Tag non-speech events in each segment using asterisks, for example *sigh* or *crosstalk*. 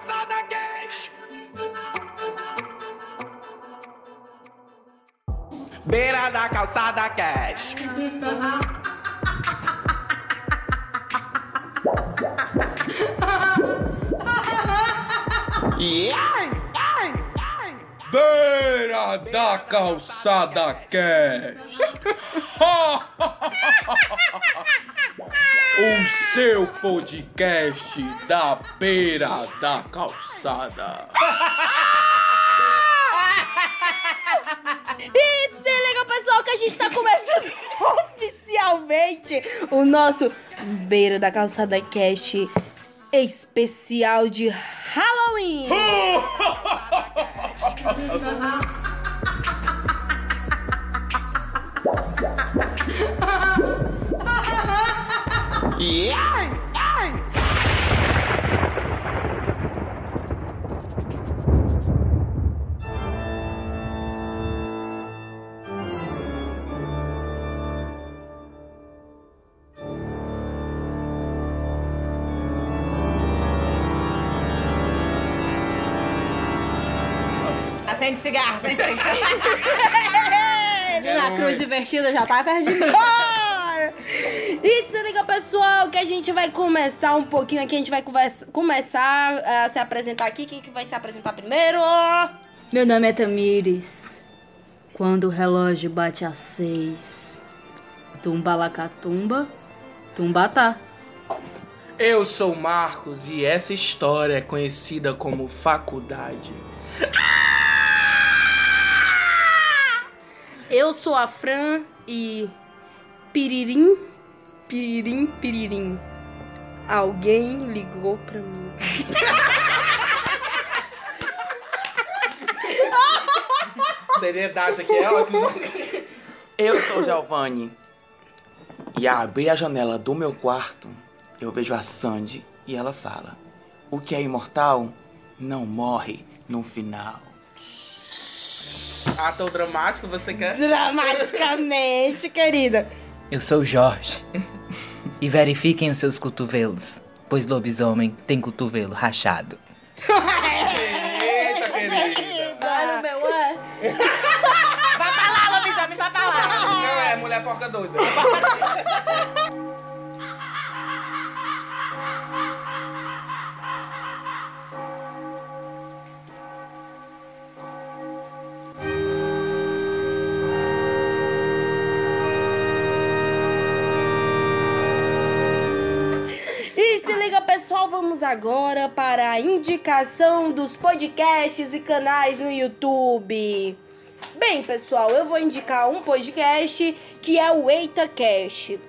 calçada cash. Beira da calçada cash. *laughs* Yeah! Beira da calçada cash. *laughs* o seu podcast da beira da calçada. E se liga, pessoal, que a gente tá começando *laughs* oficialmente o nosso Beira da Calçada Cast especial de Halloween. *laughs* Yeah! Acende cigarro, acende cigarro. *laughs* Na cruz invertida já tá perto de mim. E se liga, pessoal, que a gente vai começar um pouquinho aqui. A gente vai conversa- começar a se apresentar aqui. Quem que vai se apresentar primeiro? Meu nome é Tamires. Quando o relógio bate às seis, tumbalacatumba, tumbatá. Eu sou o Marcos e essa história é conhecida como faculdade. Eu sou a Fran e. Piririm, piririm, piririm. Alguém ligou pra mim. Seriedade aqui é ótimo. Eu sou o Giovanni. E a abrir a janela do meu quarto, eu vejo a Sandy e ela fala: O que é imortal não morre no final. Ator dramático, você quer? Dramaticamente, querida. Eu sou o Jorge. E verifiquem os seus cotovelos, pois lobisomem tem cotovelo rachado. Eita, querida. Olha o meu é. Vai pra lá, lobisomem, vai pra lá. Não é mulher porca doida. *laughs* vamos agora para a indicação dos podcasts e canais no YouTube. Bem, pessoal, eu vou indicar um podcast que é o EitaCast.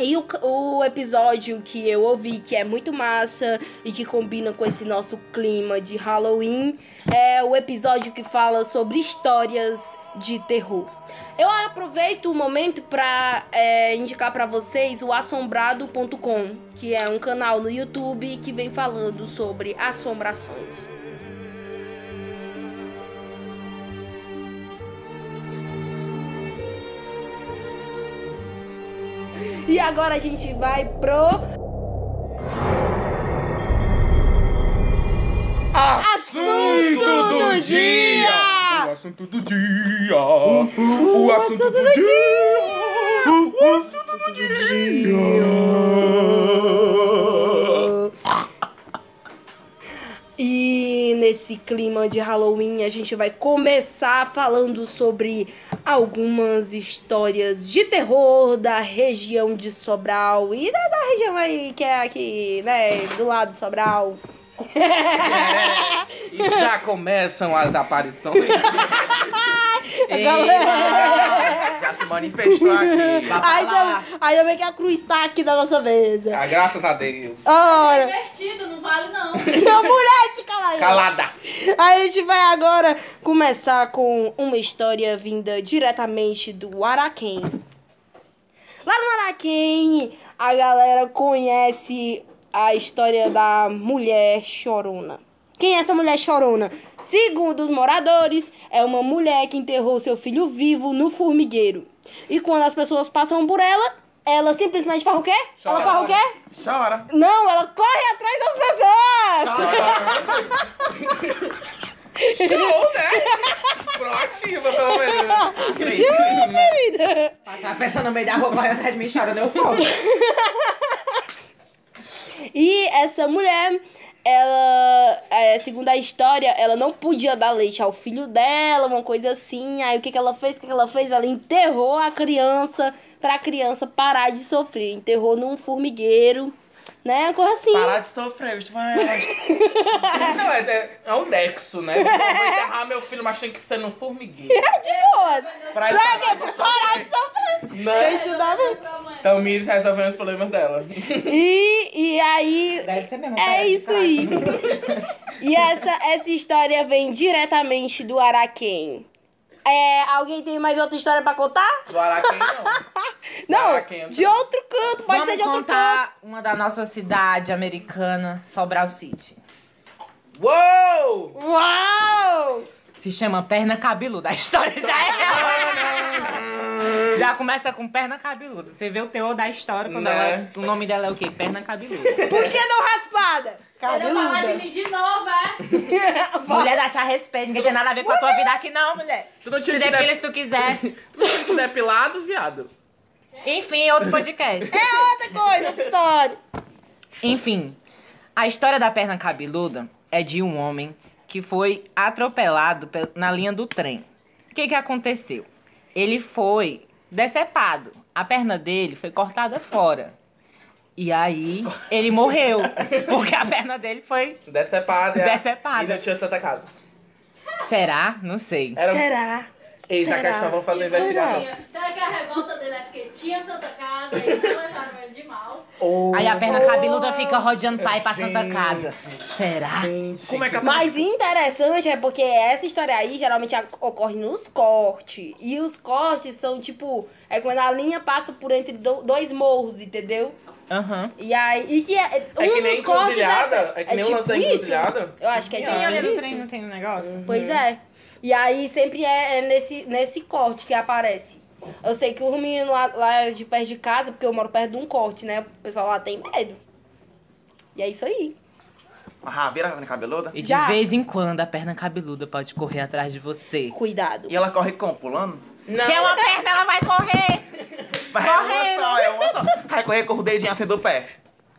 E o, o episódio que eu ouvi, que é muito massa e que combina com esse nosso clima de Halloween, é o episódio que fala sobre histórias de terror. Eu aproveito o momento para indicar para vocês o assombrado.com, que é um canal no YouTube que vem falando sobre assombrações. E agora a gente vai pro Assunto do dia! O assunto do dia! O assunto do dia! O assunto do dia! E nesse clima de Halloween, a gente vai começar falando sobre algumas histórias de terror da região de Sobral e da, da região aí que é aqui, né, do lado de Sobral. *laughs* *laughs* Já começam as aparições. *laughs* galera- Já se manifestou aqui. Ainda, ainda bem que a cruz tá aqui na nossa mesa. Ah, graças a Deus. Ora, Divertido, não vale não. *laughs* não, mulher, te cala aí. Calada. A gente vai agora começar com uma história vinda diretamente do Araquém. Lá no Araquém, a galera conhece a história da mulher chorona. Quem é essa mulher chorona? Segundo os moradores, é uma mulher que enterrou seu filho vivo no formigueiro. E quando as pessoas passam por ela, ela simplesmente faz o quê? Ela faz o quê? Chora. Não, ela corre atrás das pessoas! Show, né? Proativa, pelo menos. Juro, querida! Passar a pessoa no meio da rua correndo atrás de mim chorando, eu falo. E essa mulher, ela, é, segundo a história, ela não podia dar leite ao filho dela, uma coisa assim. Aí o que, que ela fez? O que, que ela fez? Ela enterrou a criança pra criança parar de sofrer. Enterrou num formigueiro, né? Uma coisa assim. Parar de sofrer, bicho. Vai. *laughs* Não, é, é, é um nexo, né? Eu vou enterrar meu filho, mas tem que ser no formigueiro. *laughs* É de boas. Pra Pra quê? Pra parar de sofrer. Né? Tem tudo a ver. Então, Miris resolvendo os problemas dela. E, e aí. Deve ser mesmo. É de isso aí. E essa, essa história vem diretamente do Araquém. É, alguém tem mais outra história pra contar? Do Araquém, não. *laughs* Não, Araquém, de outro canto, pode Vamos ser de outro canto. contar uma da nossa cidade americana, Sobral City. Uou! Uau! Se chama Perna Cabeluda. A história já é. *laughs* já começa com Perna Cabeluda. Você vê o teor da história quando Né? ela. O nome dela é o quê? Perna Cabeluda. Por que não raspada? Quero falar de Cabeluda. mim de novo, é? *laughs* mulher, dá te a respeito. Ninguém tem nada a ver com a tua vida aqui, não, mulher. Tu não Se te, depila dep... se tu quiser. *laughs* tu não te depilado, viado? Enfim, outro podcast. É outra coisa, outra história. Enfim, a história da perna cabeluda é de um homem que foi atropelado pe- na linha do trem. O que que aconteceu? Ele foi decepado. A perna dele foi cortada fora. E aí, ele morreu. *laughs* Porque a perna dele foi... Decepada. Decepada. E não tinha Santa Casa. Será? Não sei. Era... Será? Eita, Será? que estavam fazendo investigação. Será que a revolta dele é porque tinha Santa Casa e não *laughs* levaram mal? Oh, Aí a perna cabeluda fica rodeando pai pra Santa Gente. Casa. Será? gente. Como é que a Mas interessante é porque essa história aí geralmente ocorre nos cortes. E os cortes são tipo. É quando a linha passa por entre do- dois morros, entendeu? Aham. E aí. E que é, um É que nem cortes encruzilhada? É que nem o lance da isso. encruzilhada? Eu acho que é tipo ali no isso. trem não tem um negócio? Pois é. E aí sempre é, é nesse, nesse corte que aparece. Eu sei que os meninos lá, lá de perto de casa, porque eu moro perto de um corte, né? O pessoal lá tem medo. E é isso aí. Ah, vira a perna cabeluda. E de Já. vez em quando a perna cabeluda pode correr atrás de você. Cuidado. E ela corre como? Pulando? Não. Se é uma perna, ela vai correr. Vai, Correndo. É uma só, é uma só. Vai correr com o dedinho assim do pé.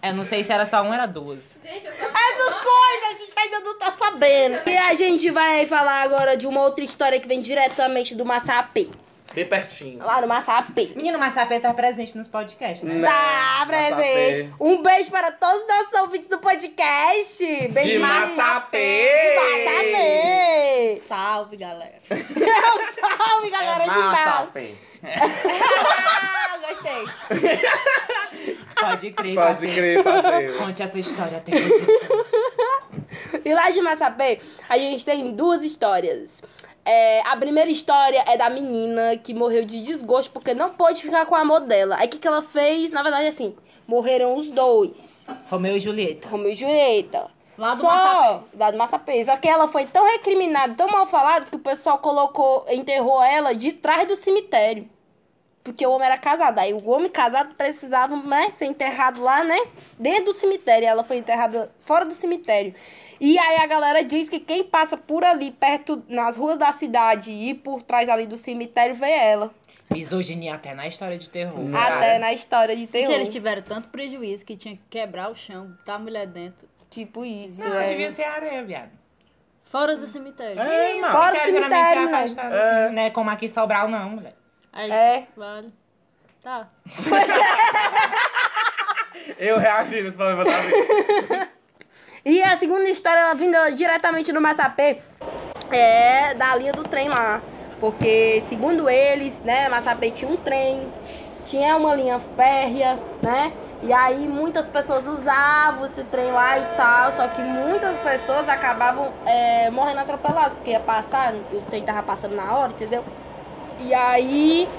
Eu não sei se era só um, era duas. Gente, eu só Essas coisas a gente ainda não tá sabendo. E a gente vai falar agora de uma outra história que vem diretamente do Massapê. Bem pertinho. Lá no Massapê. Menino, mas sapê tá presente nos podcasts, né? Tá presente. Massapê. Um beijo para todos os nossos ouvintes do podcast. De Beijinho. Massapê! Massapê. Salve, galera. *laughs* Salve, galera de mal. pé. Ah, gostei. Pode crer, Pode crer, parceiro. Conte essa história até *laughs* você. E lá de Massapê, a gente tem duas histórias. É, a primeira história é da menina que morreu de desgosto porque não pôde ficar com o amor dela. Aí o que, que ela fez? Na verdade, assim, morreram os dois. Romeu e Julieta. Romeu e Julieta. Lá do Só, Massapê. Lá do Massapê. Só que ela foi tão recriminada, tão mal falada, que o pessoal colocou, enterrou ela de trás do cemitério. Porque o homem era casado. Aí o homem casado precisava, né, ser enterrado lá, né? Dentro do cemitério. Ela foi enterrada fora do cemitério. E aí a galera diz que quem passa por ali, perto, nas ruas da cidade e por trás ali do cemitério, vê ela. Misoginia até na história de terror. Até na história de terror. Gente, eles tiveram tanto prejuízo que tinha que quebrar o chão, botar a mulher dentro. Tipo isso, Não, é. devia ser areia, viado. Fora do cemitério. Sim, mano. Fora do geralmente cemitério, é né? assim, Não é como aqui em Sobral, não, mulher. Aí, É. Vale. Tá. *laughs* Eu reagi nesse problema. E a segunda história, ela vinda diretamente do Massapê, é da linha do trem lá. Porque, segundo eles, né, Massapê tinha um trem, tinha uma linha férrea, né? E aí muitas pessoas usavam esse trem lá e tal, só que muitas pessoas acabavam é, morrendo atropeladas, porque ia passar, o trem tava passando na hora, entendeu? E aí,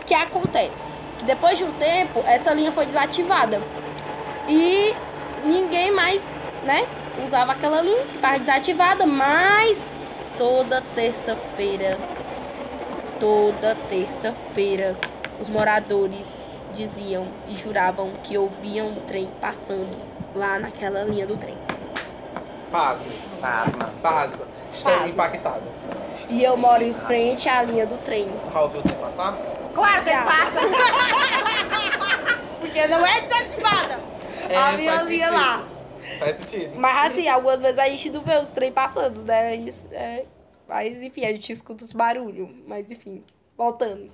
o que acontece? Que depois de um tempo, essa linha foi desativada. E ninguém mais, né, usava aquela linha que tava desativada, mas toda terça-feira, toda terça-feira, os moradores diziam e juravam que ouviam o trem passando lá naquela linha do trem. Pasme. Pasma. Pasa. Estou Pasma. impactado. E eu moro em frente à linha do trem. Já ouviu o trem passar? Claro, Já. que passa. *laughs* Porque não é desativada É, a minha linha sentido. lá. Faz sentido. Mas assim, algumas vezes a gente não vê os trem passando, né? Isso, é... Mas enfim, a gente escuta os barulhos. Mas enfim, voltando.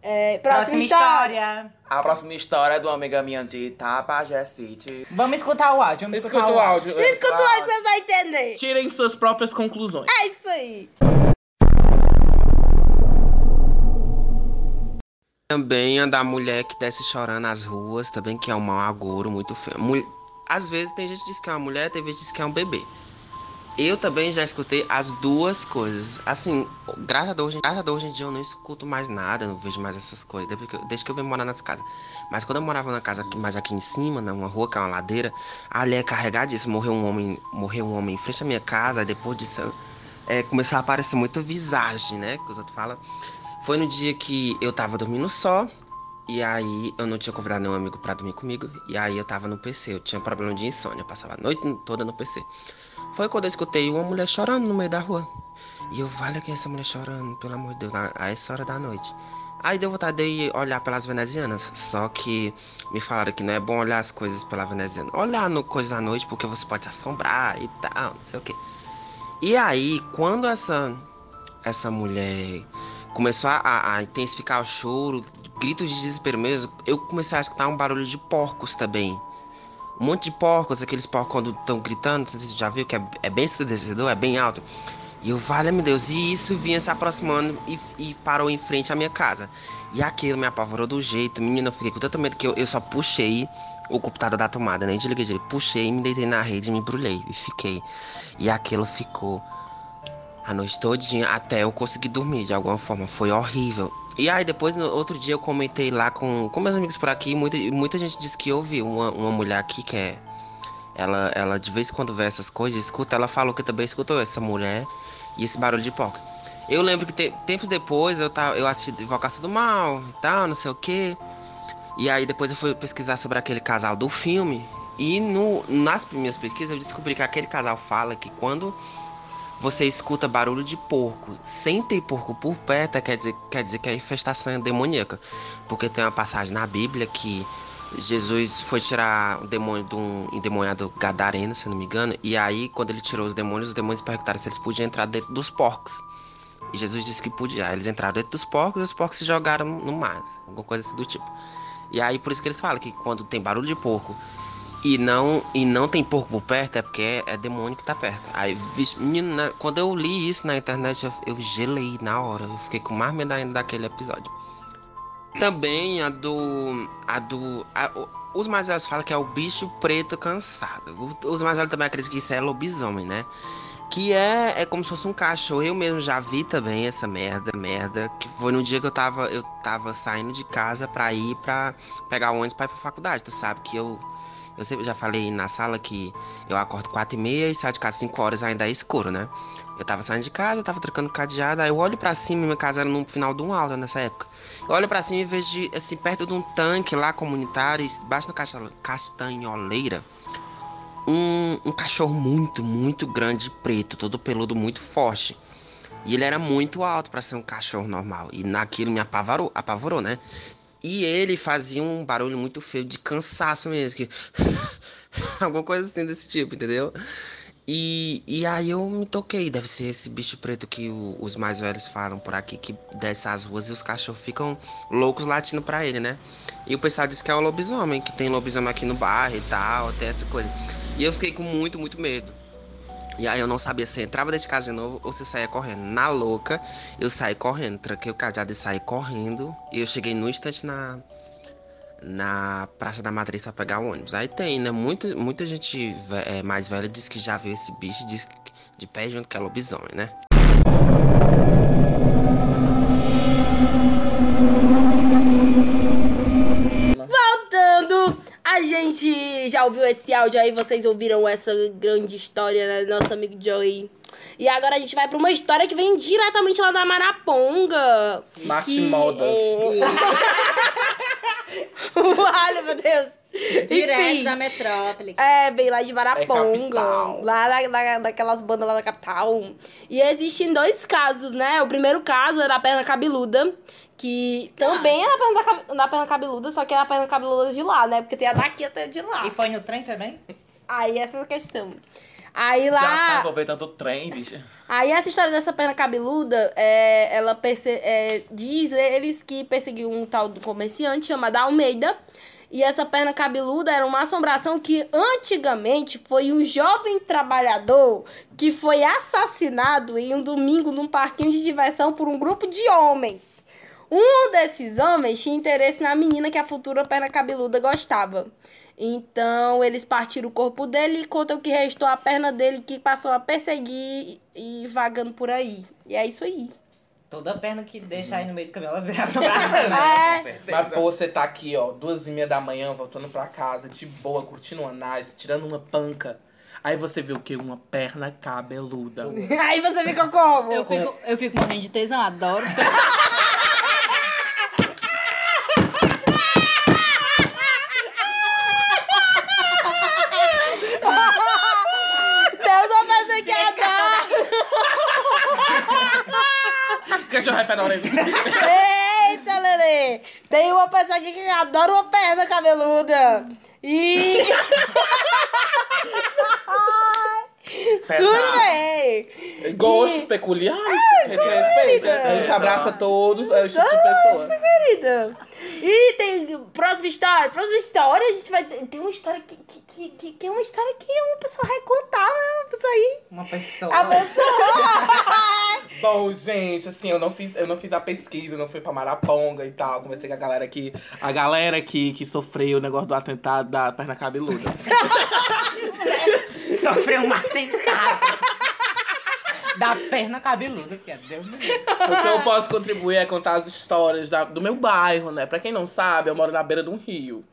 É, próxima, Próxima história. história. A próxima história é de uma amiga minha de Tapajé City. Vamos escutar o áudio. Vamos escutar Escuta o áudio. Escuta o áudio, você vai entender. Tirem suas próprias conclusões. É isso aí. Também a da mulher que desce chorando nas ruas, também que é um mau agouro muito feio. Mul- Às vezes tem gente que diz que é uma mulher, tem gente que diz que é um bebê. Eu também já escutei as duas coisas. Assim, graças a Deus, graças a Deus hoje em dia eu não escuto mais nada, não vejo mais essas coisas, desde que, eu- desde que eu morar nas casas. Mas quando eu morava na casa mais aqui em cima, numa rua que é uma ladeira, ali é carregadíssimo. Morreu um homem, morreu um homem em frente à minha casa, aí depois disso é, começou a aparecer muita visagem, né? Que os outros falam. Foi no dia que eu tava dormindo só. E aí eu não tinha convidado nenhum amigo pra dormir comigo. E aí eu tava no PC. Eu tinha problema de insônia. Eu passava a noite toda no PC. Foi quando eu escutei uma mulher chorando no meio da rua. E eu, vale que é essa mulher chorando, pelo amor de Deus, a essa hora da noite. Aí deu vontade de ir olhar pelas venezianas. Só que me falaram que não é bom olhar as coisas pela veneziana. Olhar no coisas à noite porque você pode assombrar e tal, não sei o que. E aí, quando essa essa mulher começou a, a intensificar o choro, gritos de desespero mesmo, eu comecei a escutar um barulho de porcos também. Um monte de porcos, aqueles porcos quando estão gritando, você já viu que é, é bem ensurdecedor, é bem alto. E eu, vale meu Deus, e isso vinha se aproximando e, e parou em frente à minha casa. E aquilo me apavorou do jeito, menina, eu fiquei com tanto medo que eu, eu só puxei o computador da tomada, nem desliguei direito. Puxei, me deitei na rede, me embrulhei e fiquei. E aquilo ficou a noite todinha até eu conseguir dormir de alguma forma. Foi horrível. E aí depois, no outro dia, eu comentei lá com, com meus amigos por aqui. Muita, muita gente disse que ouviu uma, uma mulher aqui que é. Ela, ela de vez em quando vê essas coisas, escuta. Ela falou que também escutou essa mulher e esse barulho de porcos. Eu lembro que te- tempos depois eu, tava, eu assisti Invocação do Mal e tal, não sei o que. E aí depois eu fui pesquisar sobre aquele casal do filme. E no, nas minhas pesquisas eu descobri que aquele casal fala que quando você escuta barulho de porco sem ter porco por perto, quer dizer, quer dizer que a infestação é demoníaca. Porque tem uma passagem na Bíblia que Jesus foi tirar o demônio de um endemoniado gadareno, se não me engano. E aí, quando ele tirou os demônios, os demônios perguntaram se eles podiam entrar dentro dos porcos. E Jesus disse que podia. Eles entraram dentro dos porcos e os porcos se jogaram no mar. Alguma coisa assim do tipo. E aí, por isso que eles falam que quando tem barulho de porco e não e não tem porco por perto é porque é, demônio que tá perto. Aí, né, quando eu li isso na internet, eu, eu gelei na hora. Eu fiquei com mais medo ainda daquele episódio. Também a do. A do. a- os mais velhos falam que é o bicho preto cansado. Os mais velhos também acreditam que isso é lobisomem, né? Que é, é como se fosse um cachorro. Eu mesmo já vi também essa merda, merda. Que foi no dia que eu tava, eu tava saindo de casa pra ir pra pegar o ônibus pra ir pra faculdade. Tu sabe que eu. Eu sempre já falei na sala que eu acordo 4 e meia e saio de casa 5 horas ainda é escuro, né? Eu tava saindo de casa, tava trocando cadeado, aí eu olho pra cima, minha casa era no final de um alto nessa época. Eu olho pra cima e vejo, de, assim, perto de um tanque lá comunitário, embaixo da castanholeira, um, um cachorro muito, muito grande, preto, todo peludo, muito forte. E ele era muito alto pra ser um cachorro normal. E naquilo me apavorou, apavorou, né? E ele fazia um barulho muito feio de cansaço mesmo, que *laughs* alguma coisa assim desse tipo, entendeu? E, e aí eu me toquei, deve ser esse bicho preto que o- os mais velhos falam por aqui, que desce as ruas e os cachorros ficam loucos latindo pra ele, né? E o pessoal diz que é o lobisomem, que tem lobisomem aqui no bairro e tal, até essa coisa. E eu fiquei com muito, muito medo. E aí eu não sabia se entrava dentro de casa de novo ou se saía correndo. Na louca, eu saí correndo, tranquei o cadeado e saí correndo. E eu cheguei no instante na, na Praça da Matriz pra pegar o ônibus. Aí tem, né? Muita, muita gente é, mais velha diz que já viu esse bicho diz que- de pé junto que é lobisomem, né? Ouviu esse áudio aí, vocês ouviram essa grande história né, do nosso amigo Joey. E agora a gente vai pra uma história que vem diretamente lá da Maraponga. Maxi que Moda. é- *laughs* *laughs* Ai, meu Deus. Direto Enfim. da metrópole. É, bem lá de Maraponga. capital. lá na, na- naquelas bandas lá da capital. E existem dois casos, né? O primeiro caso era a perna cabeluda. Que também é na perna, na perna cabeluda, só que é a perna cabeluda de lá, né? Porque tem a daqui até de lá. E foi no trem também? Aí essa é a questão. Aí Já tá lá. aproveitando o trem, bicho. Aí essa história dessa perna cabeluda, é, ela perse é, diz eles que perseguiu um tal do comerciante chamado Almeida. E essa perna cabeluda era uma assombração que antigamente foi um jovem trabalhador que foi assassinado em um domingo num parquinho de diversão por um grupo de homens. Um desses homens tinha interesse na menina que a futura perna cabeluda gostava. Então, eles partiram o corpo dele e contam que restou a perna dele que passou a perseguir e vagando por aí. E é isso aí. Toda perna que deixa aí no meio do cabelo ela vira assombração, né? *laughs* É, Mas pô, você tá aqui, ó, duas e meia da manhã, voltando pra casa, de boa, curtindo uma nice, tirando uma panca. Aí você vê o quê? Uma perna cabeluda. *laughs* aí você fica como? Eu fico, eu fico morrendo de tesão, adoro. *laughs* Deus, uma pessoa que adora. É fedorento. Eita, Lelê! Tem uma pessoa aqui que adora uma perna cabeluda. E. *laughs* Tudo bem! Gostos peculiares. a gente respeita. A gente abraça todos, é o tipo de pessoa. querida. E tem próxima história. Próxima história, a gente vai. Tem uma história que, que, que, que, que é uma história que uma pessoa vai contar, né? Uma pessoa aí. Uma pessoa. A pessoa. *laughs* Bom, gente, assim, eu não fiz, eu não fiz a pesquisa, eu não fui pra Maraponga e tal. Conversei com a galera que. A galera que, que sofreu o negócio do atentado da perna cabeluda. *laughs* Sofreu um atentado. da perna cabeluda, que é Deus me livre. O que eu posso contribuir é contar as histórias da- do meu bairro, né? Pra quem não sabe, eu moro na beira de um rio.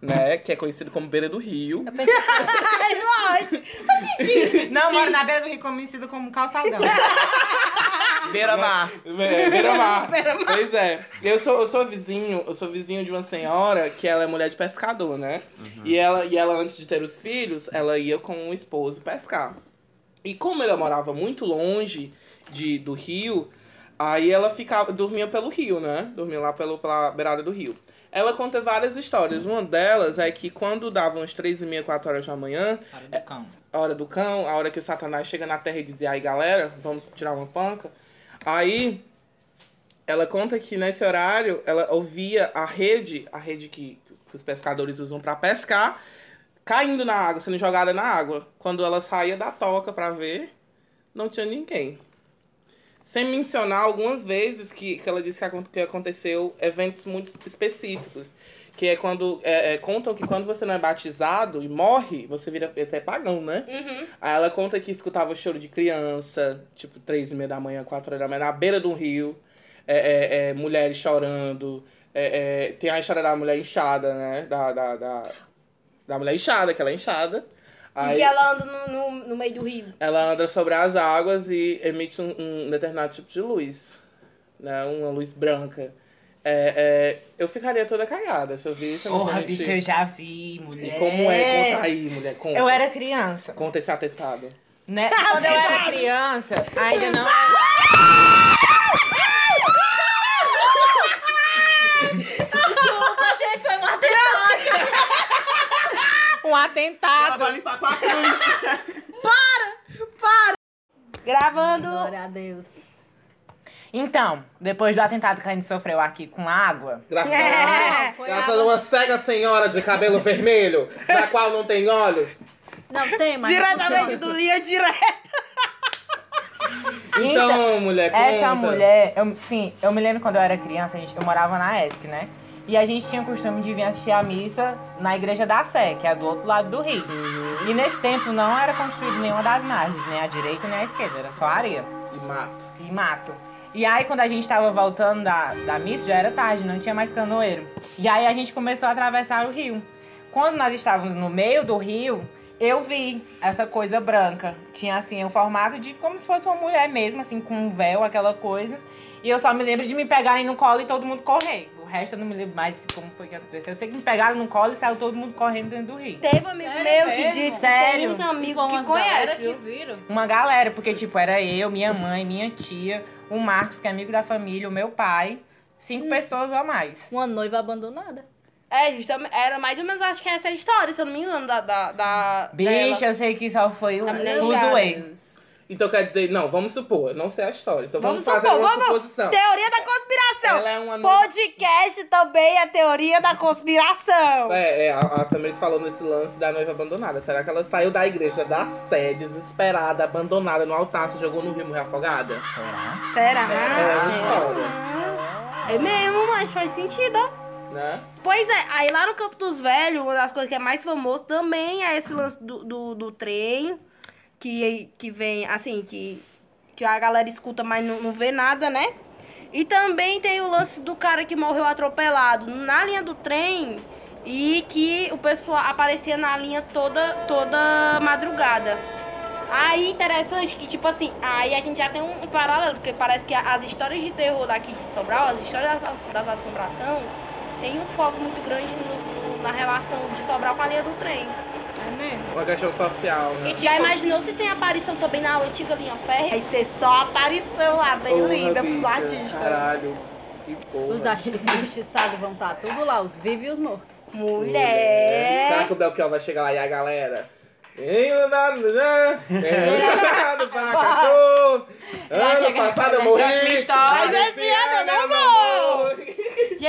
Né? Que é conhecido como Beira do Rio. Ai, *laughs* lógico. Não, moro na beira do rio conhecido como calçadão. *laughs* Beira-mar. É, Beira-mar. *laughs* Pois é. Eu sou, eu sou vizinho, eu sou vizinho de uma senhora que ela é mulher de pescador, né? E, ela, e ela, antes de ter os filhos, ela ia com o esposo pescar. E como ela morava muito longe de, do rio, aí ela ficava, dormia pelo rio, né? Dormia lá pelo, pela beirada do rio. Ela conta várias histórias. Uma delas é que quando davam as três e meia, quatro horas da manhã, Cara do cão. a hora do cão, a hora que o Satanás chega na terra e diz, aí galera, vamos tirar uma panca. Aí ela conta que nesse horário ela ouvia a rede, a rede que, que os pescadores usam pra pescar, caindo na água, sendo jogada na água. Quando ela saía da toca pra ver, não tinha ninguém. Sem mencionar algumas vezes que, que ela disse que, que aconteceu eventos muito específicos. Que é quando. é, é, contam que quando você não é batizado e morre, você vira. Você é pagão, né? Aí ela conta que escutava choro de criança, tipo, três e meia da manhã, quatro horas da manhã, na beira de um rio. É, é, é, mulheres chorando. É, tem a história da mulher inchada, né? Da, da, da, da mulher inchada, que ela inchada. E Aí que ela anda no, no, no meio do rio. ela anda sobre as águas e emite um, um determinado tipo de luz. Né? Uma luz branca. É, é, eu ficaria toda cagada se eu visse. Porra, bicho, eu já vi, mulher. E como é? Conta aí, mulher. Conta. Eu era criança. Conta esse atentado. Né? Quando eu era criança, ainda não Desculpa, gente, foi um atentado. Um atentado. limpar com a cruz. *laughs* Gravando. Glória a Deus. Então, depois do atentado que a gente sofreu aqui com água, Graças, É. a, graças a uma cega senhora de cabelo vermelho, na qual não tem olhos. Não tem, mas. Diretamente do Linha Direto. Então, mulher, conta. essa mulher, eu, sim, eu me lembro quando eu era criança, a gente, eu morava na ESC, né? E a gente tinha o costume de vir assistir a missa na igreja da Sé, que é do outro lado do rio. E nesse tempo não era construído nenhuma das margens, nem a direita nem a esquerda, era só areia E mato. e mato. E aí, quando a gente tava voltando da, da missa, já era tarde, não tinha mais canoeiro. E aí a gente começou a atravessar o rio. Quando nós estávamos no meio do rio, eu vi essa coisa branca. Tinha assim o formato de como se fosse uma mulher mesmo, assim, com um véu, aquela coisa. E eu só me lembro de me pegarem no colo e todo mundo correr resto eu não me lembro mais como foi que aconteceu. Eu sei que me pegaram no colo e saiu todo mundo correndo dentro do rio. Teve um amigo Sério meu que disse, Sério? tem uns amigos que conhecem, que viram. Uma galera, porque, tipo, era eu, minha mãe, minha tia, o Marcos, que é amigo da família, o meu pai, cinco pessoas ou mais. Uma noiva abandonada. É, justamente, era mais ou menos, acho que essa história, se eu não me engano, da... da, da Bicho, dela. eu sei que só foi mulher fuzuê. Então quer dizer, não, vamos supor, não sei a história. Então vamos, Vamos fazer supor, uma vamos- suposição. Teoria da conspiração. Ela é uma noiva- Podcast também é teoria da conspiração. É, é, a, a Tamiris falou nesse lance da noiva abandonada. Será que ela saiu da igreja da sé, desesperada, abandonada no altar, se jogou no rio morreu afogada? Será? É uma história, É mesmo, mas faz sentido, ó. né? Pois é, aí lá no Campo dos Velhos, uma das coisas que é mais famoso também é esse lance do, do, do trem, que, que vem, assim, que, que a galera escuta, mas não, não vê nada, né? E também tem o lance do cara que morreu atropelado na linha do trem e que o pessoal aparecia na linha toda, toda madrugada. Aí, interessante que, tipo assim, aí a gente já tem um paralelo, porque parece que as histórias de terror daqui de Sobral, as histórias das, das assombração, tem um foco muito grande no- no- na relação de Sobral com a linha do trem. É mesmo? Uma questão social, né? E já imaginou se tem aparição também na antiga linha férrea? Vai ser só aparição lá, bem Porra, linda pros bicha, artistas. Caralho, que porra. Os artistas injustiçados vão estar tudo lá, os vivos e os mortos. Será Mulher! que o Belchior vai chegar lá e a galera? *laughs* Cachorro. Ano passado eu morri. mas esse ano eu não vou.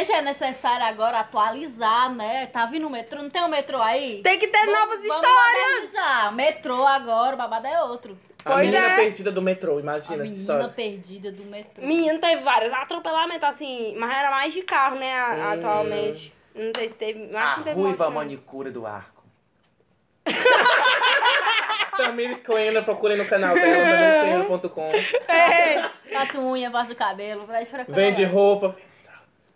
Gente, é necessário agora atualizar, né? Tá vindo o metrô, não tem o metrô aí? Tem que ter Vamos- novas vamos histórias! modernizar. Metrô agora, o babado é outro. A Pois menina é. perdida do metrô, A imagina essa menina história. perdida do metrô. Menino, teve vários atropelamentos assim, mas era mais de carro, né, a- Hum. atualmente. Não sei se teve. Acho A que teve ruiva manicure do arco. *laughs* *laughs* Tamires Coena, procurem no canal dela, *laughs* tamiriscoena.com. Faço unha, faço cabelo, pra. Vende roupa.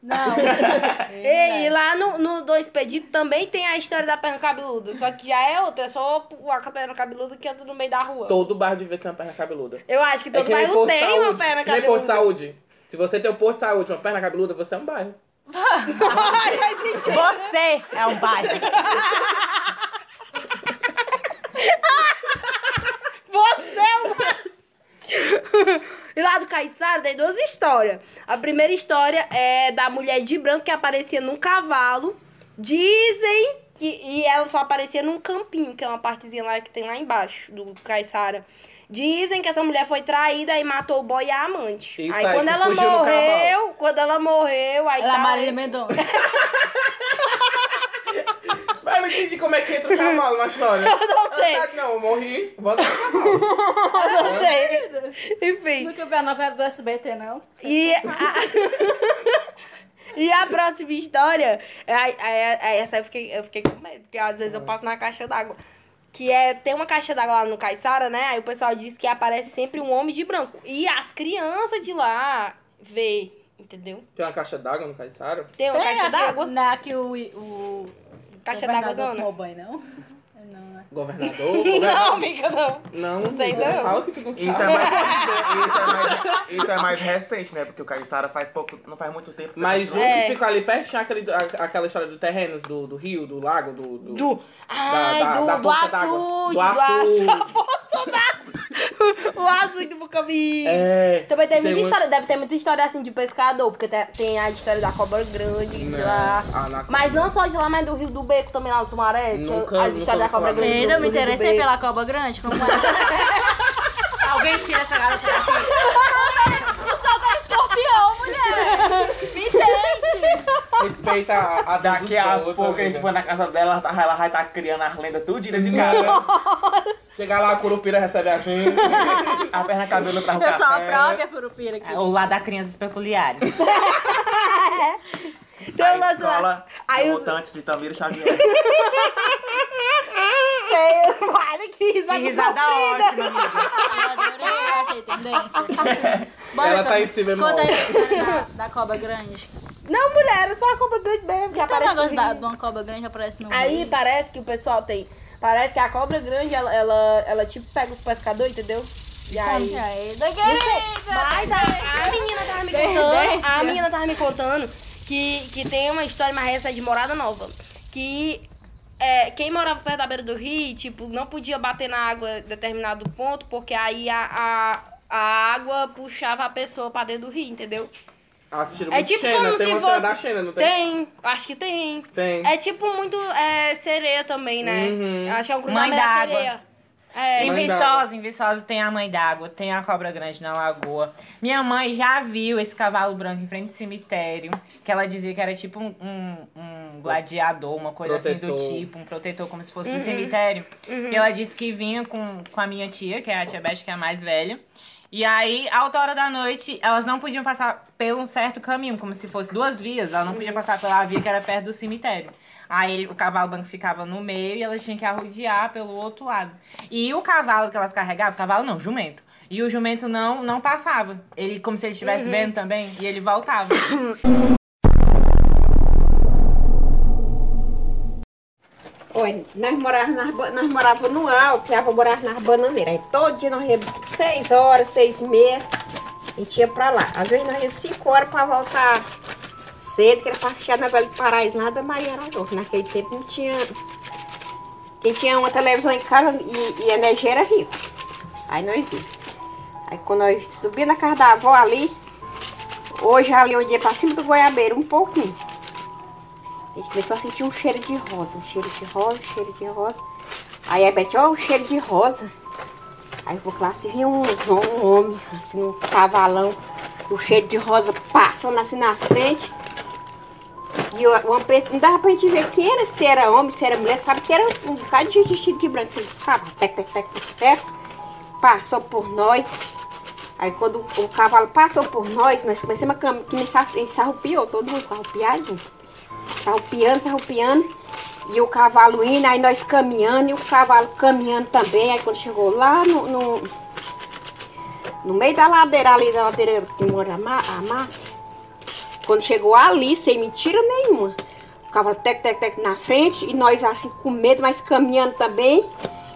Não. *laughs* Ei, e lá no, no Dois Pedidos também tem a história da perna cabeluda. Só que já é outra, é só a perna cabeluda que anda no meio da rua. Todo bar de ver tem uma perna cabeluda. Eu acho que É todo que nem bairro tem de uma saúde. perna Que nem posto de cabeluda. saúde. Se você tem um posto de saúde, uma perna cabeluda, você é um bairro. *laughs* Você é um bairro. *laughs* Você é uma... E lá do Caiçara tem duas histórias. A primeira história é da mulher de branco que aparecia num cavalo. Dizem que... E ela só aparecia num campinho, que é uma partezinha lá que tem lá embaixo do Caiçara. Dizem que essa mulher foi traída e matou o boy e a amante. Isso aí, aí, quando ela morreu, quando ela morreu, aí Ela é tá- Marília Mendonça. *laughs* Não entendi como é que entra o cavalo na história. *laughs* Eu não sei. Ah, Não, eu morri, vou no cavalo. Eu não sei. Enfim. Nunca vi a novela do SBT, não. E a... *laughs* e a próxima história, aí, aí- aí essa eu fiquei, eu fiquei com medo, porque às vezes eu passo na caixa d'água. Que é, tem uma caixa d'água lá no Caiçara, né? Aí o pessoal diz que aparece sempre um homem de branco. E as crianças de lá vê, entendeu? Tem uma caixa d'água no Caiçara? Tem uma Tem caixa d'água? Não é que o, o Caixa d'água tomou zona? banho, não? *laughs* Não, né? Governador? Não, amiga, não. Não, Não sei não. Fala que tu não sabe. Isso é, mais, *laughs* isso, é mais, isso é mais recente, né? Porque o Caiçara faz pouco, não faz muito tempo. que Mas um foi É. que fica ali pertinho, aquele, a- aquela história do terrenos, do, do rio, do lago, do... do... Do. Ai, da- do, da do açude, do Do açude. *laughs* O açude do Bucami. É. Também tem, Tem muita história, deve ter muita história assim de pescador, porque tem, a história da cobra grande de Né. lá. Ah, Mas não só de lá, mas do Rio do Beco também lá no Sumaré. Nunca- as nunca histórias da cobra grande. Eu me interessei pela cobra grande, como é? *laughs* Alguém tira essa garota daqui. Eu sou da escorpião, mulher! Me entende! Respeita a, a Daqui a pouco a gente foi na casa dela, ela tá- vai estar criando as lendas tudinha de casa. *laughs* Chegar lá, a Curupira recebe a gente. *laughs* A perna cabelo traz o Eu sou a café. própria curupira aqui. O lado das crianças peculiares. *laughs* Tem A lá. escola Aí o- mutantes de Tamiro Xavier. Tem- Olha que risada, Que risada ótima, amiga. Eu adorei, eu achei tendência. Bora, Ela tá Cam- em si mesmo. Conta aí a história da, da cobra grande. Não, mulher, era só a cobra grande mesmo, que Qual é o aparece no negócio da, de uma cobra grande aparece no Aí rio? parece que o pessoal tem. Parece que a cobra grande, ela, ela, ela tipo pega os pescadores, entendeu? E aí. E aí, da sei, mas a, a menina tava me contando, a menina tava me contando que, que tem uma história, mas essa é de Morada Nova. Que é, quem morava perto da beira do rio, tipo, não podia bater na água em determinado ponto, porque aí a, a, a água puxava a pessoa pra dentro do rio, entendeu? Assistiram É muito tipo Xena, tem uma cena da Xena, não tem? Tem, acho que tem. Tem. É tipo muito é, sereia também, né? Uhum. Acho que é um Mãe cruzamento da d'água. sereia. É. Em Viçosa, em Viçosa tem a mãe d'água, tem a cobra grande na lagoa. Minha mãe já viu esse cavalo branco em frente ao cemitério, que ela dizia que era tipo um, um, um gladiador, uma coisa assim Protetor. do tipo, um protetor como se fosse Uhum. do cemitério. E ela disse que vinha com, com a minha tia, que é a tia Beth, que é a mais velha. E aí, alta hora da noite, elas não podiam passar por um certo caminho, como se fosse duas vias. Ela não podia passar pela via que era perto do cemitério. Aí o cavalo branco ficava no meio e elas tinham que arrodear pelo outro lado. E o cavalo que elas carregavam, cavalo não, jumento. E o jumento não, não passava. Ele, como se ele estivesse vendo também, e ele voltava. *coughs* Olha, nós morávamos, nas, nós no alto, e a avó nas bananeiras. Aí todo dia nós íamos seis horas, seis e meia, a gente ia pra lá. Às vezes nós íamos cinco horas pra voltar cedo, que era pra assistir a novela de Paraíso, lá da Maria Araújo. Naquele tempo não tinha... Quem tinha uma televisão em casa e, e energia era rico. Aí nós íamos. Aí quando nós subíamos na casa da avó ali, hoje ali onde é pra cima do Goiabeiro, um pouquinho. A gente começou a sentir um cheiro de rosa, um cheiro de rosa, um cheiro de rosa. Aí a Beth, ó, um cheiro de rosa. Aí eu vou lá, se vinha um, um homem, assim, um cavalão, o cheiro de rosa passando assim na frente. E uma pessoa, não dava pra gente ver quem era, se era homem, se era mulher, sabe que era um bocado de gente vestido de branco, você buscava, tec, tec, tec, tec, tec, passou por nós. Aí quando o cavalo passou por nós, nós começamos a cam- começar, a arrupiou, todo mundo arrupiado. Sarrupiando, sarrupiando. E o cavalo indo, aí nós caminhando e o cavalo caminhando também. Aí quando chegou lá no, no, no meio da ladeira ali, da ladeira que mora a, a Márcia, quando chegou ali, sem mentira nenhuma, o cavalo tec, tec, tec na frente e nós assim com medo, mas caminhando também.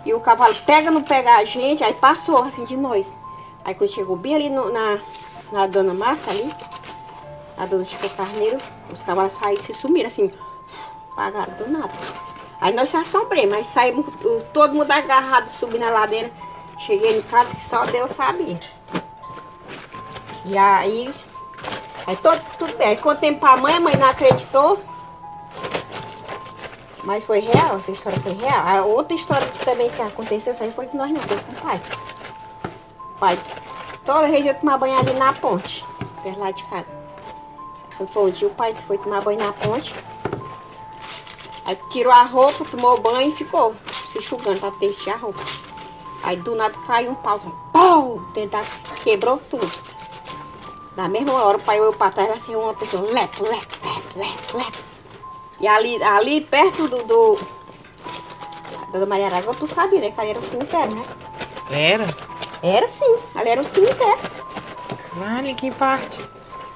E o cavalo pega, não pega a gente, aí passou assim de nós. Aí quando chegou bem ali no- na, na dona Márcia ali, a dona Chica Carneiro, os cavalos saíram e se sumiram assim, pagaram do nada. Aí nós se assombremos, mas saímos todo mundo agarrado, subindo a ladeira. Cheguei em casa que só Deus sabia. E aí, aí todo, tudo bem. Aí contei pra mãe, a mãe não acreditou. Mas foi real, essa história foi real. A outra história que também que aconteceu, isso aí foi que nós não, foi com o pai. Pai, toda vez eu tomar banho ali na ponte, perto lá de casa. Um dia o pai que foi tomar banho na ponte. Aí tirou a roupa, tomou banho e ficou se enxugando pra vestir a roupa. Aí do nada caiu um pau, assim, pau, tentar quebrou tudo. Na mesma hora o pai olhou pra trás, assim, uma pessoa, lepo, lepo, lepo, lepo, lepo. E ali, ali perto do, do da Maria Aragão, tu sabia, né? Que ali era um cemitério, né? Era? Era sim, ali era um cemitério. Vale, que parte?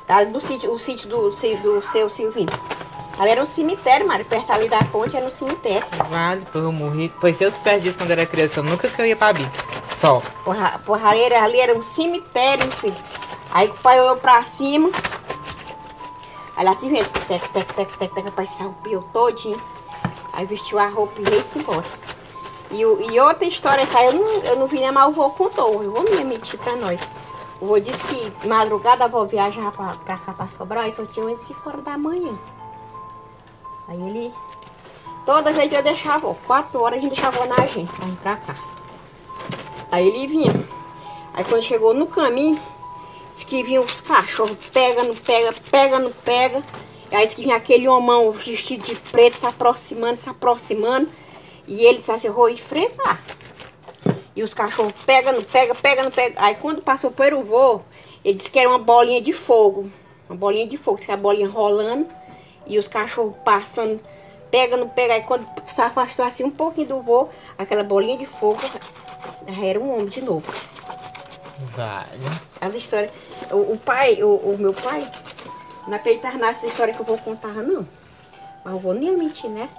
Ali do sítio, o sítio do, do seu Silvino. Ali era um cemitério, Mário. Perto ali da ponte era um cemitério. Vale, pô, eu morri. Pois se eu disso quando eu era criança, eu nunca que eu ia pra Bi. Só. Porra, porrareira ali era um cemitério, meu filho. Aí o pai olhou pra cima. Aí lá assim mesmo, tec, tec, tec, tec, tec, o pai se arrupiou todinho. Aí vestiu a roupa e veio-se embora. E, e outra história, essa aí eu não, eu não vi, né, mas o vô contou. O vô me mentir pra nós. O vô disse que madrugada a avó viajava pra, pra cá, pra Sobral, e só tinha umas 5 horas da manhã. Aí ele... Toda vez eu deixava, ó, 4 horas a gente deixava na agência pra vir pra cá. Aí ele vinha. Aí quando chegou no caminho, disse que vinha os cachorros, pega, não pega, pega, não pega. Aí disse que vinha aquele homão vestido de preto se aproximando, se aproximando. E ele tá assim, vou enfrentar. E os cachorros pega, não pega, pega, não pega. Aí quando passou pelo voo, ele disse que era uma bolinha de fogo. Uma bolinha de fogo, disse que a bolinha rolando. E os cachorros passando, pega, não pega. Aí quando se afastou assim um pouquinho do voo, aquela bolinha de fogo era um homem de novo. Vale. As histórias. O, o pai, o, o meu pai, não acreditava nessa história que eu vou contar, não. Mas eu vou nem mentir, né?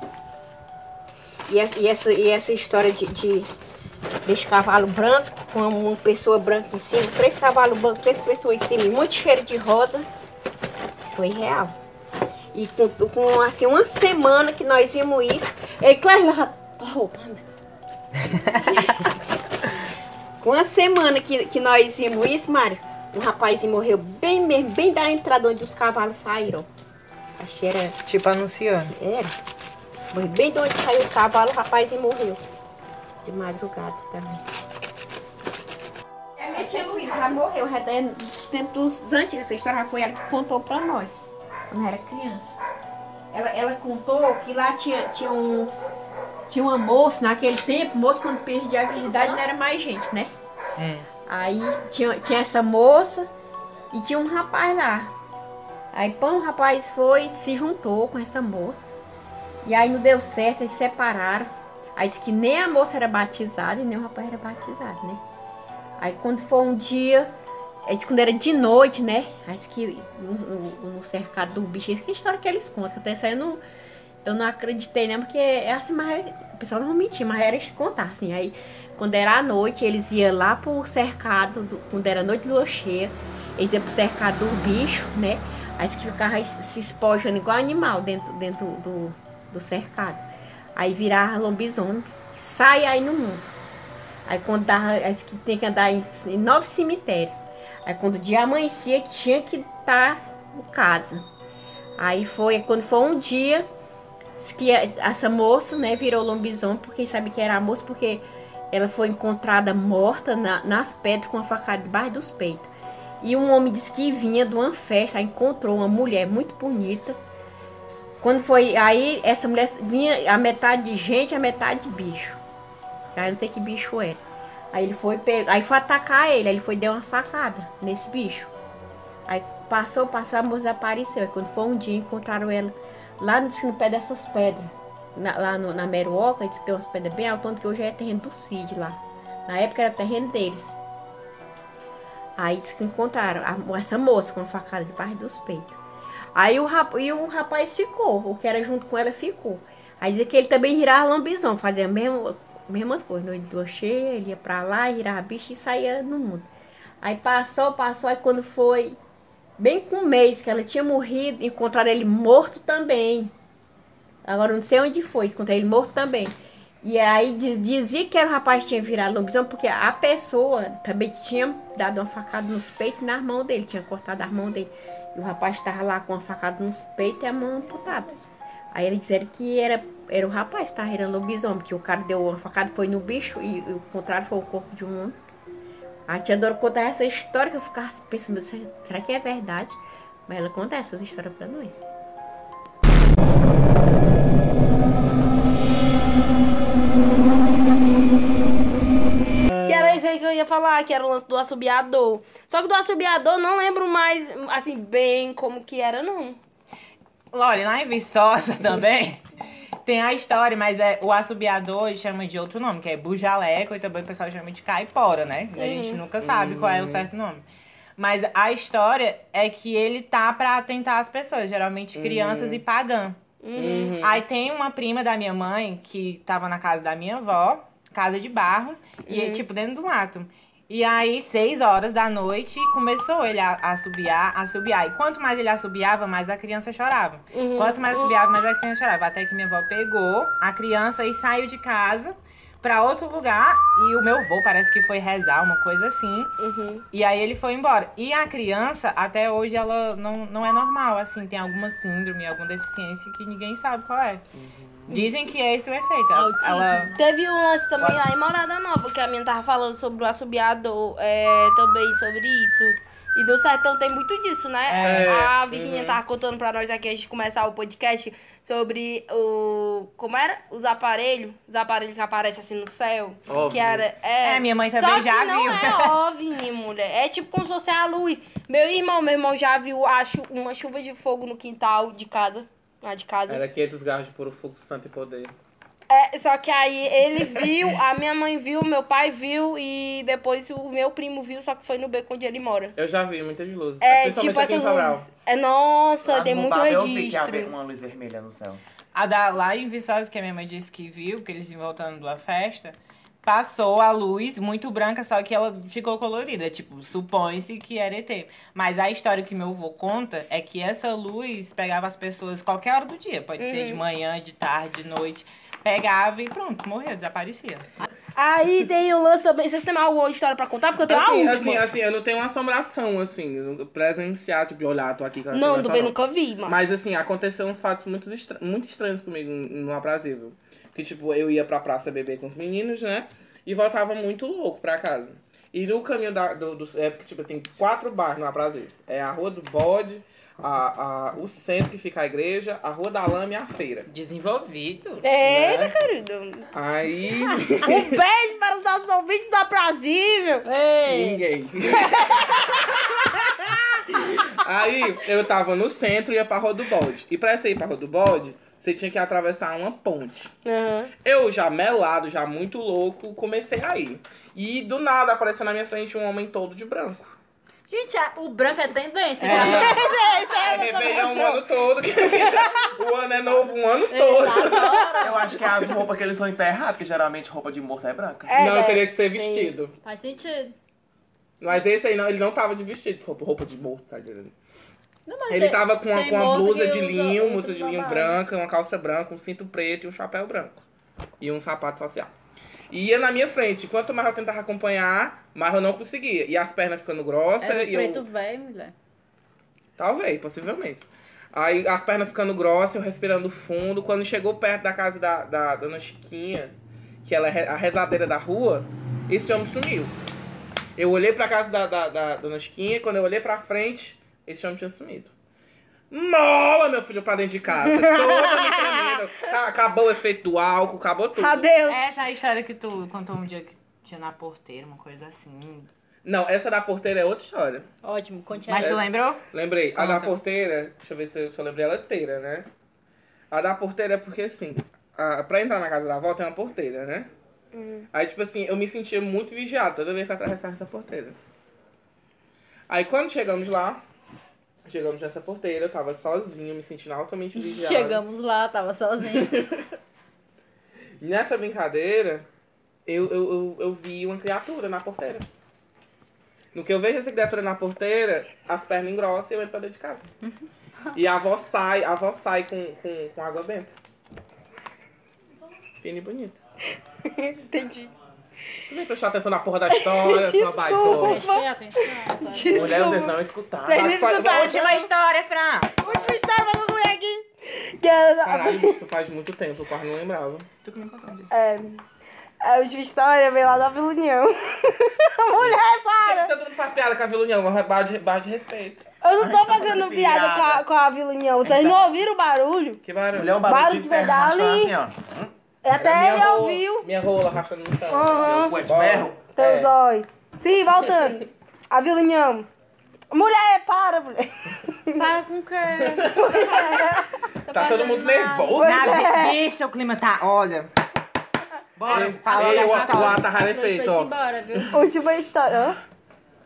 E essa, e essa, e essa história de, de desse cavalo branco, com uma pessoa branca em cima, três cavalos brancos, três pessoas em cima, e muito cheiro de rosa. Isso foi real. E com, com, assim, uma semana que nós vimos isso. Cláudia, leva tua roupa, anda. *laughs* com uma semana que, que nós vimos isso, Mário, um rapazinho morreu bem mesmo, bem da entrada onde os cavalos saíram. Acho que era. Tipo anunciando. Era. Morreu bem de onde saiu o cavalo, o rapazinho morreu. De madrugada também. É, minha tia Luísa já morreu, já é dos tempos dos antigos. Essa história foi ela que contou pra nós, quando era criança. Ela, ela contou que lá tinha, tinha um. Tinha uma moça naquele tempo, moça quando perdia a virgindade não era mais gente, né? Aí tinha, tinha essa moça e tinha um rapaz lá. Aí pão, o rapaz foi, se juntou com essa moça. E aí não deu certo, eles se separaram. Aí disse que nem a moça era batizada e nem o rapaz era batizado, né? Aí quando foi um dia, aí que quando era de noite, né? Aí disse que no, no- no cercado do bicho, que história que eles contam, até essa aí eu não, eu não acreditei, né? Porque é assim, mas o pessoal não mentia, mas era eles contar, assim. Aí quando era à noite, eles iam lá pro cercado, do- quando era noite de lua cheia, eles iam pro cercado do bicho, né? Aí disse que ficava se espojando igual animal dentro, dentro do, do cercado. Aí virava lobisomem, sai aí no mundo. Aí quando dava, disse que tem que andar em, em nove cemitérios. Aí quando o dia amanhecia, tinha que estar em casa. Aí foi, quando foi um dia, que essa moça, né, virou lobisomem, porque sabe que era a moça, porque ela foi encontrada morta na- nas pedras com uma facada debaixo dos peitos. E um homem disse que vinha de uma festa, encontrou uma mulher muito bonita. Quando foi aí, essa mulher vinha a metade de gente, a metade de bicho. Aí não sei que bicho era. Aí ele foi aí foi atacar ele, aí ele foi dar uma facada nesse bicho. Aí passou, passou, a moça apareceu. Aí quando foi um dia, encontraram ela lá no, no pé dessas pedras. Na- lá no- na Meruoca, que tem umas pedras bem altas, que hoje é terreno do Cid lá. Na época era terreno deles. Aí disse que encontraram a- essa moça com a facada debaixo dos peitos. Aí o, rap, e o rapaz ficou, o que era junto com ela ficou. Aí dizia que ele também girava lambizão, fazia a mesma, mesmas coisas. Noite de lua cheia, ele ia pra lá, girava bicho e saía no mundo. Aí passou, passou, aí quando foi bem com um mês que ela tinha morrido, encontraram ele morto também. Agora não sei onde foi, encontrei ele morto também. E aí diz- dizia que era o rapaz que tinha virado lobisomem, porque a pessoa também tinha dado uma facada nos peitos e nas mãos dele, tinha cortado as mãos dele. E o rapaz estava lá com uma facada nos peitos e a mão amputada. Aí eles disseram que era, era o rapaz que estava virando lobisomem, que o cara deu uma facada, foi no bicho e, o contrário foi o corpo de um homem. A tia Dora conta essa história que eu ficava pensando, será que é verdade? Mas ela conta essas histórias pra nós. Aí que eu ia falar, que era o lance do assobiador. Só que do assobiador não lembro mais, assim, bem como que era, não. Olha, lá em Viçosa *laughs* também tem a história, mas é, o assobiador chama de outro nome, que é bujaleco, e também o pessoal chama de caipora, né? A gente nunca sabe qual é o certo nome. Mas a história é que ele tá pra atentar as pessoas, geralmente crianças e pagã. Aí tem uma prima da minha mãe que tava na casa da minha avó, casa de barro, e tipo dentro do mato. E aí, seis horas da noite, começou ele a a assobiar, a assobiar. E quanto mais ele assobiava, mais a criança chorava. Quanto mais assobiava, mais a criança chorava. Até que minha avó pegou a criança e saiu de casa pra outro lugar. E o meu avô parece que foi rezar, uma coisa assim. E aí ele foi embora. E a criança, até hoje, ela não, não é normal, assim, tem alguma síndrome, alguma deficiência que ninguém sabe qual é. Dizem que é esse o efeito. Ela, ela- Teve um lance também lá em Morada Nova, que a minha tava falando sobre o assobiador, é, também sobre isso. E do sertão tem muito disso, né? É. A Virginia tava contando pra nós aqui, a gente começar o podcast, sobre o... Como era? Os aparelhos. Os aparelhos que aparecem assim no céu. Ovnis. Que era... É, É, minha mãe também Só já que não viu. é *laughs* OVNI, mulher. É tipo como se fosse a luz. Meu irmão, meu irmão já viu, acho, uma chuva de fogo no quintal de casa. Lá de casa. Era 500 garras de puro fogo, santo e poder. É, só que aí ele viu, a minha mãe viu, meu pai viu e depois o meu primo viu, só que foi no beco onde ele mora. Eu já vi muitas luzes. É, tipo essas luzes. É, nossa, Lá tem muito Babel Eu vi que havia registro. uma luz vermelha no céu. A da, lá em Viçosa, que a minha mãe disse que viu, que eles iam voltando da festa, passou a luz muito branca, só que ela ficou colorida. Tipo, supõe-se que era ET. Mas a história que meu avô conta é que essa luz pegava as pessoas qualquer hora do dia. Pode ser de manhã, de tarde, de noite. Pegava e pronto, morreu, desaparecia. Aí tem o lance também. Vocês têm alguma história pra contar? Porque eu tenho Assim, a última. assim, assim, eu não tenho uma assombração, assim, presenciar, tipo, de olhar, tô aqui com a não, também nunca vi, mano. Mas assim, aconteceu uns fatos muito, estra- muito estranhos comigo no aprazível. Que tipo, eu ia pra praça beber com os meninos, né? E voltava muito louco pra casa. E no caminho da, do, do. É porque, tipo, tem quatro bairros no aprazível. É a Rua do Bode, a, a, o centro que fica a igreja, a Rua da Lama e a feira. Desenvolvido. Eita, né? querido. Aí. *laughs* Um beijo para os nossos ouvintes do Aprazível. Ei! Ninguém. *laughs* Aí eu tava no centro e ia pra Rua do Bode. E pra você ir pra Rua do Bode, você tinha que atravessar uma ponte. Aham. Eu já melado, já muito louco, comecei a ir. E do nada apareceu na minha frente um homem todo de branco. Gente, a- o branco é tendência. É. então- É *laughs* Réveillon o ano todo. *laughs* o ano é novo um ano todo. Eu acho que as roupas que eles estão enterrados, que geralmente roupa de morto é branca. É, não, é, teria que ser vestido. Faz sentido. Mas esse aí não, ele não tava de vestido, roupa, roupa de morto, tá entendendo? Não, Ele é- tava com com uma blusa de linho, blusa de linho branca, uma calça branca, um cinto preto e um chapéu branco. E um sapato social. E ia na minha frente. Quanto mais eu tentava acompanhar, mais eu não conseguia. E as pernas ficando grossas. Era e eu... preto velho, mulher. Talvez, possivelmente. Aí as pernas ficando grossas, eu respirando fundo. Quando chegou perto da casa da, da dona Chiquinha, que ela é a rezadeira da rua, esse homem sumiu. Eu olhei pra casa da, da, da dona Chiquinha, quando eu olhei pra frente, esse homem tinha sumido. Mola, meu filho, pra dentro de casa. Toda *laughs* me tremendo. Acabou o efeito do álcool, acabou tudo. Adeus. Essa é a história que tu contou um dia que tinha na porteira, uma coisa assim. Não, essa da porteira é outra história. Ótimo, conte Mas tu lembrou? Lembrei. A da Conta. porteira, deixa eu ver se eu, se eu lembrei ela inteira, né? A da porteira é porque, assim, a, pra entrar na casa da avó tem uma porteira, né? Aí, tipo assim, eu me sentia muito vigiado toda vez que eu atravessava essa porteira. Aí, quando chegamos lá, chegamos nessa porteira, eu tava sozinho, me sentindo altamente vigiado. Chegamos lá, tava sozinho. *laughs* Nessa brincadeira, eu, eu, eu, eu vi uma criatura na porteira. No que eu vejo essa criatura na porteira, as pernas engrossam e eu entro pra dentro de casa. E a avó sai, a avó sai com, com, com água benta. Fina e bonita. *laughs* Entendi. Tu nem prestou atenção na porra da história, sua baitona. Prestei atenção. sabe? Mulher, vocês não escutaram. Vocês não escutaram? Última história, Fran. Última história pra concluir aqui. Que era- Caralho, *laughs* isso faz muito tempo, eu quase não lembrava. Tu que me contou disso. É, a última história veio lá da Vila União. *laughs* Mulher, para! Todo mundo faz piada com a Vila União, mas barra de, barra de respeito. Eu não tô fazendo piada com a, com a Vila União. Vocês não ouviram o barulho? Que barulho. Mulher, um Barulho barulho que de veio ferro arrastando dali. assim, ó. Até minha ele rola, ouviu. Minha rola arrastando no chão. Aham. Meu cu é de ferro. Teu É. zóio. Sim, voltando. A Vila União. Mulher, para, mulher. Para com o quê? Tá todo mundo nervoso. é. Na bicha, o clima tá. Olha. Bora, fala Ei, dessa o, o história. ar tá A cruz rarefeito, ó. embora, viu? *laughs* Última história.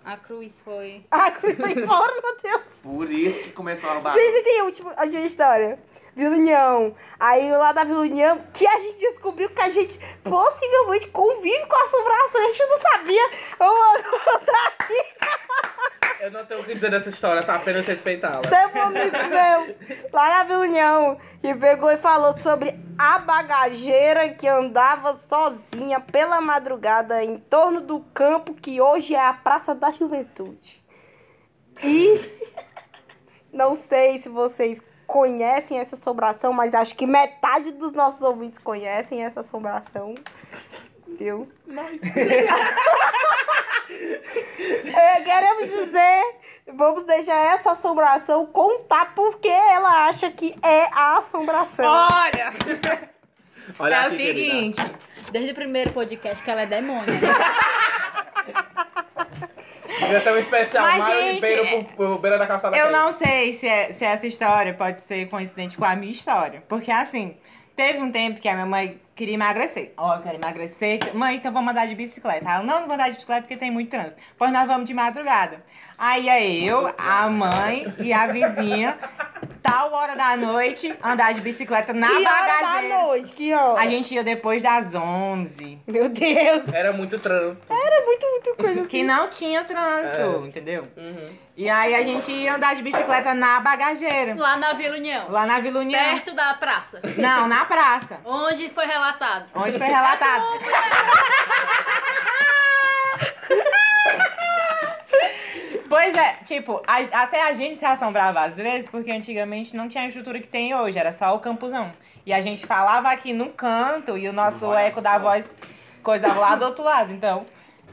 A cruz foi. A cruz foi embora, meu Deus. Por isso que começou a Sim, barulho. sim, sim. Última, a última história. Vila União. Aí lá da Vila União, que a gente descobriu que a gente possivelmente convive com assombração. A gente não sabia. Eu vou contar aqui. Eu não tenho o que dizer dessa história, tá apenas respeitá-la. Teve um amigo meu lá na Vila União que pegou e falou sobre a bagageira que andava sozinha pela madrugada em torno do campo que hoje é a Praça da Juventude. E não sei se vocês conhecem essa assombração, mas acho que metade dos nossos ouvintes conhecem essa assombração. Viu? *laughs* É, queremos dizer, vamos deixar essa assombração contar porque ela acha que é a assombração. Olha, *laughs* Olha é o aqui, querida. seguinte. Desde o primeiro podcast que ela é demônio. *laughs* Devia ter um especial Mas, Mário gente, Ribeiro por, por beira da calçada Eu não sei se, é- se essa história pode ser coincidente com a minha história. Porque assim, teve um tempo que a minha mãe queria emagrecer. Ó, eu quero emagrecer. Mãe, então vamos andar de bicicleta. Ela, não, não vou andar de bicicleta porque tem muito trânsito. Pois nós vamos de madrugada. Aí é eu, a mãe e a vizinha tal hora da noite, andar de bicicleta na que hora da bagageira. noite? Que hora? A gente ia depois das 11. Meu Deus. Era muito trânsito. Era muito, muito coisa assim. Que não tinha trânsito, entendeu? Uhum. E aí a gente ia andar de bicicleta na bagageira. Lá na Vila União. Lá na Vila União. Perto da praça. Não, na praça. Onde foi relatado. Onde foi relatado. Pois é, tipo, a- até a gente se assombrava às vezes, porque antigamente não tinha a estrutura que tem hoje, era só o campusão. E a gente falava aqui no canto e o nosso Olha eco da voz coisava lá do outro lado. Então,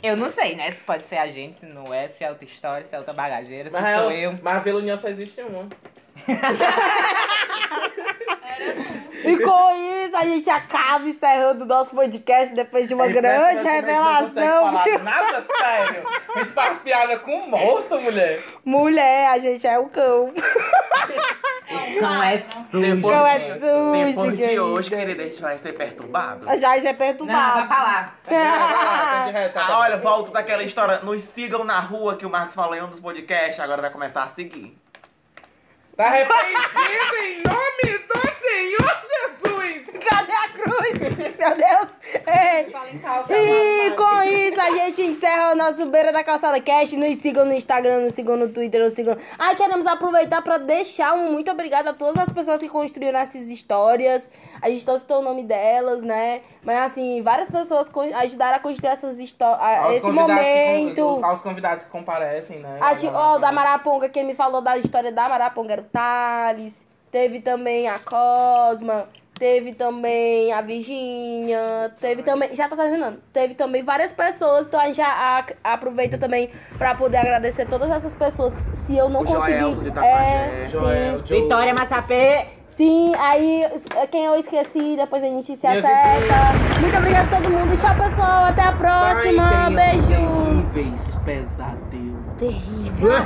eu não sei, né? Se pode ser a gente, se não é, se é outra história, se é outra bagageira, se Mas, sou eu, eu. mas a Vila União só existe uma. *laughs* *laughs* E com isso, a gente acaba encerrando o nosso podcast depois de uma Aí, grande Não revelação. consegue falar nada sério. A gente tá afiada com o monstro, mulher. Mulher, a gente é o cão. Não é sujo. Depois, Não é de, sujo, depois de querida. hoje, querida, a gente vai ser perturbado. A Jais é Não, vai pra lá. Vai lá, tá de Ah, olha, volta daquela história. Nos sigam na rua que o Marcos falou em um dos podcasts. Agora vai começar a seguir. Tá arrependido em nome do Senhor Jesus. Cadê a cruz? Meu Deus. Ei. E com isso a gente encerra o nosso Beira da Calçada Cast. Nos sigam no Instagram, nos sigam no Twitter, nos sigam. Ai, queremos aproveitar pra deixar um muito obrigada a todas as pessoas que construíram essas histórias. A gente não citou o nome delas, né? Mas assim, várias pessoas ajudaram a construir essas histórias. Esse que momento. aos convidados que comparecem, né? A ó, o da Maraponga, quem me falou da história da Maraponga era o Thales. Teve também a Cosma. Teve também a Virgínia. Teve também. Já tá terminando. Teve também várias pessoas. Então a gente já a- aproveita também pra poder agradecer todas essas pessoas. Se eu não O conseguir. De é. Joel, sim. Vitória Massapê. Sim, aí quem eu esqueci, depois a gente se Minha acerta. Muito obrigada a todo mundo. Tchau, pessoal. Até a próxima. Bye, tenham Beijos. pesadelo. Terrível. *laughs*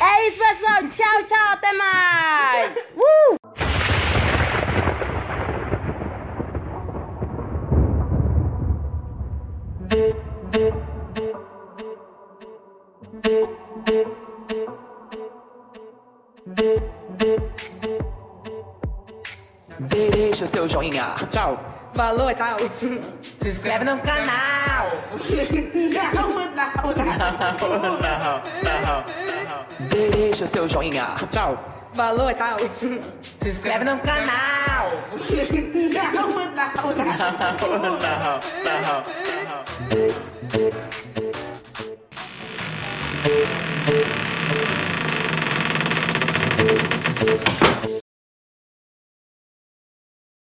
é isso, pessoal. Tchau, tchau. Até mais. Uh! Deixa seu joinha. Tchau. Falou e tal. Se inscreve no canal. Não, não, não. Não, não, Deixa o seu joinha. Tchau. Falou e tal. Se inscreve no canal. Não, não, não. Não, não, não.